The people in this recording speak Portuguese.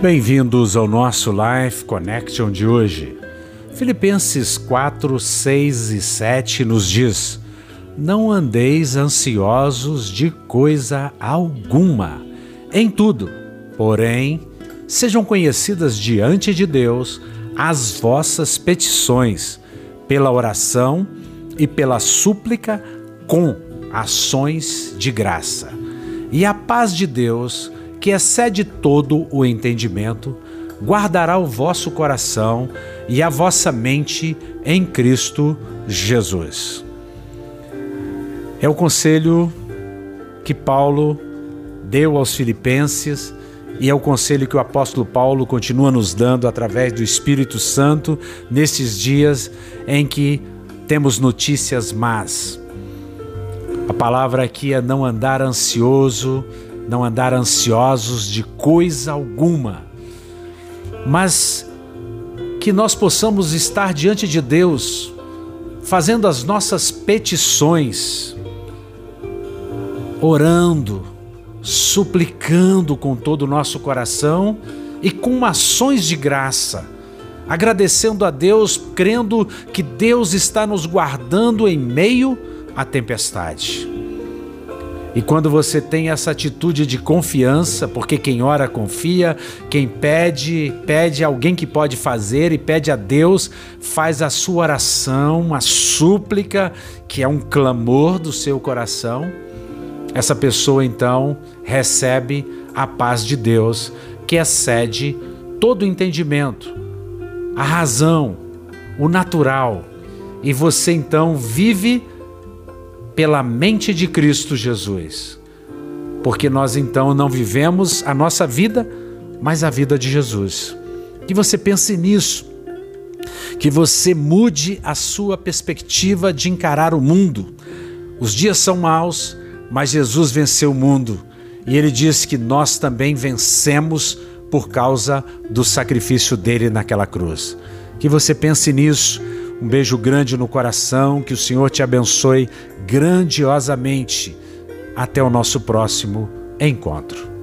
Bem-vindos ao nosso Life Connection de hoje. Filipenses 4, 6 e 7 nos diz: Não andeis ansiosos de coisa alguma, em tudo, porém, sejam conhecidas diante de Deus as vossas petições, pela oração e pela súplica, com ações de graça. E a paz de Deus, que excede todo o entendimento, guardará o vosso coração e a vossa mente em Cristo Jesus. É o conselho que Paulo deu aos Filipenses e é o conselho que o apóstolo Paulo continua nos dando através do Espírito Santo nesses dias em que temos notícias más. A palavra aqui é não andar ansioso, não andar ansiosos de coisa alguma, mas que nós possamos estar diante de Deus, fazendo as nossas petições, orando, suplicando com todo o nosso coração e com ações de graça, agradecendo a Deus, crendo que Deus está nos guardando em meio à tempestade. E quando você tem essa atitude de confiança, porque quem ora confia, quem pede, pede alguém que pode fazer e pede a Deus, faz a sua oração, uma súplica, que é um clamor do seu coração essa pessoa então recebe a paz de Deus que excede todo o entendimento, a razão, o natural, e você então vive pela mente de Cristo Jesus. Porque nós então não vivemos a nossa vida, mas a vida de Jesus. Que você pense nisso. Que você mude a sua perspectiva de encarar o mundo. Os dias são maus, mas Jesus venceu o mundo e ele diz que nós também vencemos por causa do sacrifício dele naquela cruz. Que você pense nisso. Um beijo grande no coração, que o Senhor te abençoe grandiosamente. Até o nosso próximo encontro.